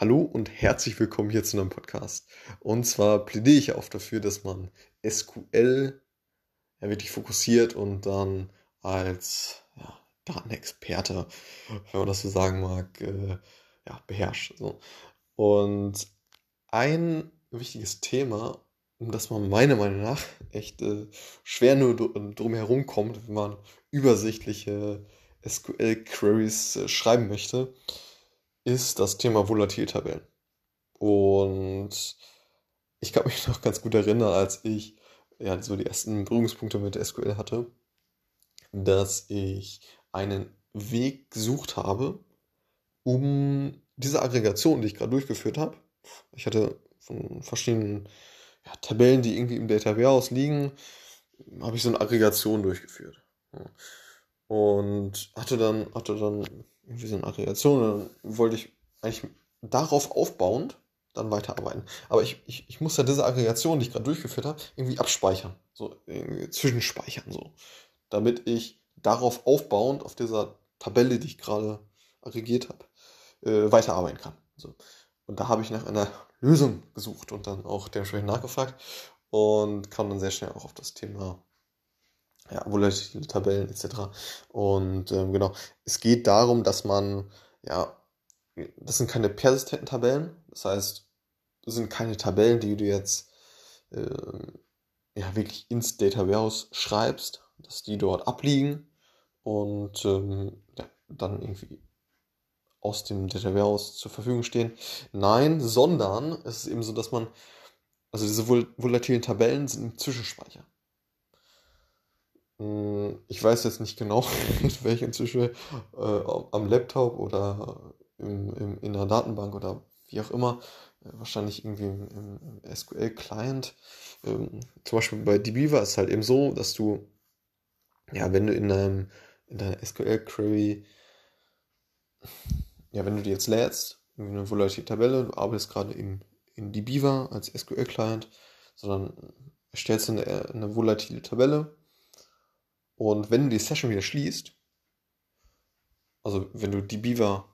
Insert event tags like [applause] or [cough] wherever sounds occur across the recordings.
Hallo und herzlich willkommen hier zu einem Podcast. Und zwar plädiere ich oft dafür, dass man SQL ja, wirklich fokussiert und dann als ja, Datenexperte, wenn man das so sagen mag, äh, ja, beherrscht. So. Und ein wichtiges Thema, um das man meiner Meinung nach echt äh, schwer nur drum herum kommt, wenn man übersichtliche SQL-Queries äh, schreiben möchte, ist das Thema Volatiltabellen. Und ich kann mich [laughs] noch ganz gut erinnern, als ich ja so die ersten Berührungspunkte mit SQL hatte, dass ich einen Weg gesucht habe, um diese Aggregation, die ich gerade durchgeführt habe, ich hatte von verschiedenen ja, Tabellen, die irgendwie im Data Warehouse liegen, habe ich so eine Aggregation durchgeführt. Und hatte dann, hatte dann irgendwie so eine Aggregation. Dann wollte ich eigentlich darauf aufbauend dann weiterarbeiten. Aber ich, ich, ich muss diese Aggregation, die ich gerade durchgeführt habe, irgendwie abspeichern. So irgendwie zwischenspeichern. So. Damit ich darauf aufbauend, auf dieser Tabelle, die ich gerade aggregiert habe, äh, weiterarbeiten kann. So. Und da habe ich nach einer Lösung gesucht und dann auch dementsprechend nachgefragt und kam dann sehr schnell auch auf das Thema ja, volatile Tabellen etc. Und ähm, genau, es geht darum, dass man, ja, das sind keine persistenten Tabellen, das heißt, das sind keine Tabellen, die du jetzt ähm, ja, wirklich ins Data Warehouse schreibst, dass die dort abliegen und ähm, ja, dann irgendwie aus dem Data Warehouse zur Verfügung stehen. Nein, sondern es ist eben so, dass man, also diese vol volatilen Tabellen sind im Zwischenspeicher. Hm, ich weiß jetzt nicht genau, [laughs] mit welchen Zwischen äh, am Laptop oder im, im, in der Datenbank oder wie auch immer, äh, wahrscheinlich irgendwie im, im SQL-Client. Ähm, zum Beispiel bei dbeaver ist es halt eben so, dass du, ja, wenn du in, deinem, in deiner SQL-Query, ja, wenn du die jetzt lädst, eine volatile Tabelle, du arbeitest gerade in, in dbeaver als SQL-Client, sondern erstellst eine, eine volatile Tabelle und wenn du die Session wieder schließt, also wenn du die Beaver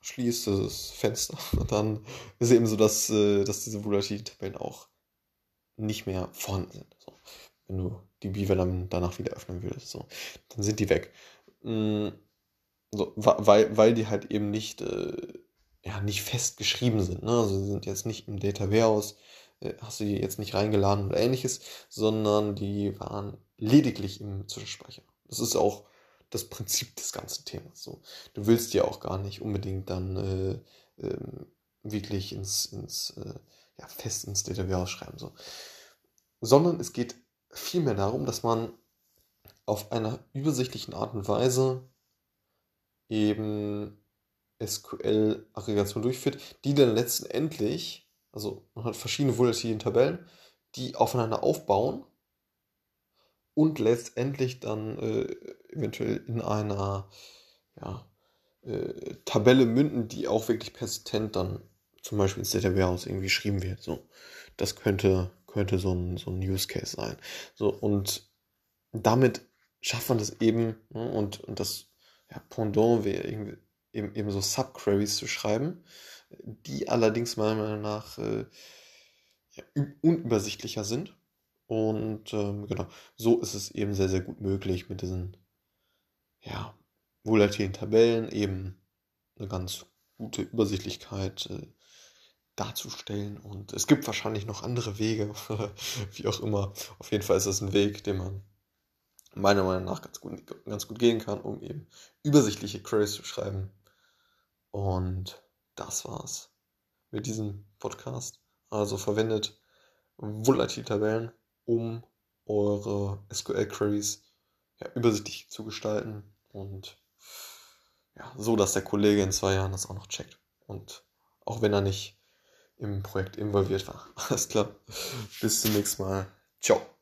schließt, das Fenster, [laughs] dann ist eben so, dass, äh, dass diese Volatility-Tabellen auch nicht mehr vorhanden sind. So. Wenn du die Beaver dann danach wieder öffnen würdest, so, dann sind die weg. Mm, so, weil, weil die halt eben nicht, äh, ja, nicht fest geschrieben sind. Ne? Also sie sind jetzt nicht im Data Warehouse, äh, hast du die jetzt nicht reingeladen oder ähnliches, sondern die waren lediglich im Zwischenspeicher. Das ist auch das Prinzip des ganzen Themas. So, du willst ja auch gar nicht unbedingt dann äh, ähm, wirklich ins, ins äh, ja, fest ins Warehouse schreiben, so. sondern es geht vielmehr darum, dass man auf einer übersichtlichen Art und Weise eben SQL-Aggregation durchführt, die dann letztendlich, also man hat verschiedene volatilen Tabellen, die aufeinander aufbauen und letztendlich dann äh, eventuell in einer ja, äh, Tabelle münden, die auch wirklich persistent dann zum Beispiel ins Data Warehouse irgendwie geschrieben wird. So, das könnte, könnte so ein, so ein Use Case sein. So, und damit schafft man das eben, ne, und, und das ja, Pendant wäre irgendwie eben, eben so Subqueries zu schreiben, die allerdings meiner Meinung nach äh, ja, unübersichtlicher sind und ähm, genau, so ist es eben sehr, sehr gut möglich, mit diesen ja, volatilen Tabellen eben eine ganz gute Übersichtlichkeit äh, darzustellen. Und es gibt wahrscheinlich noch andere Wege, [laughs] wie auch immer. Auf jeden Fall ist das ein Weg, den man meiner Meinung nach ganz gut, ganz gut gehen kann, um eben übersichtliche Queries zu schreiben. Und das war's mit diesem Podcast. Also verwendet volatile Tabellen um eure SQL-Queries ja, übersichtlich zu gestalten und ja, so, dass der Kollege in zwei Jahren das auch noch checkt. Und auch wenn er nicht im Projekt involviert war. [laughs] Alles klar. Bis zum nächsten Mal. Ciao.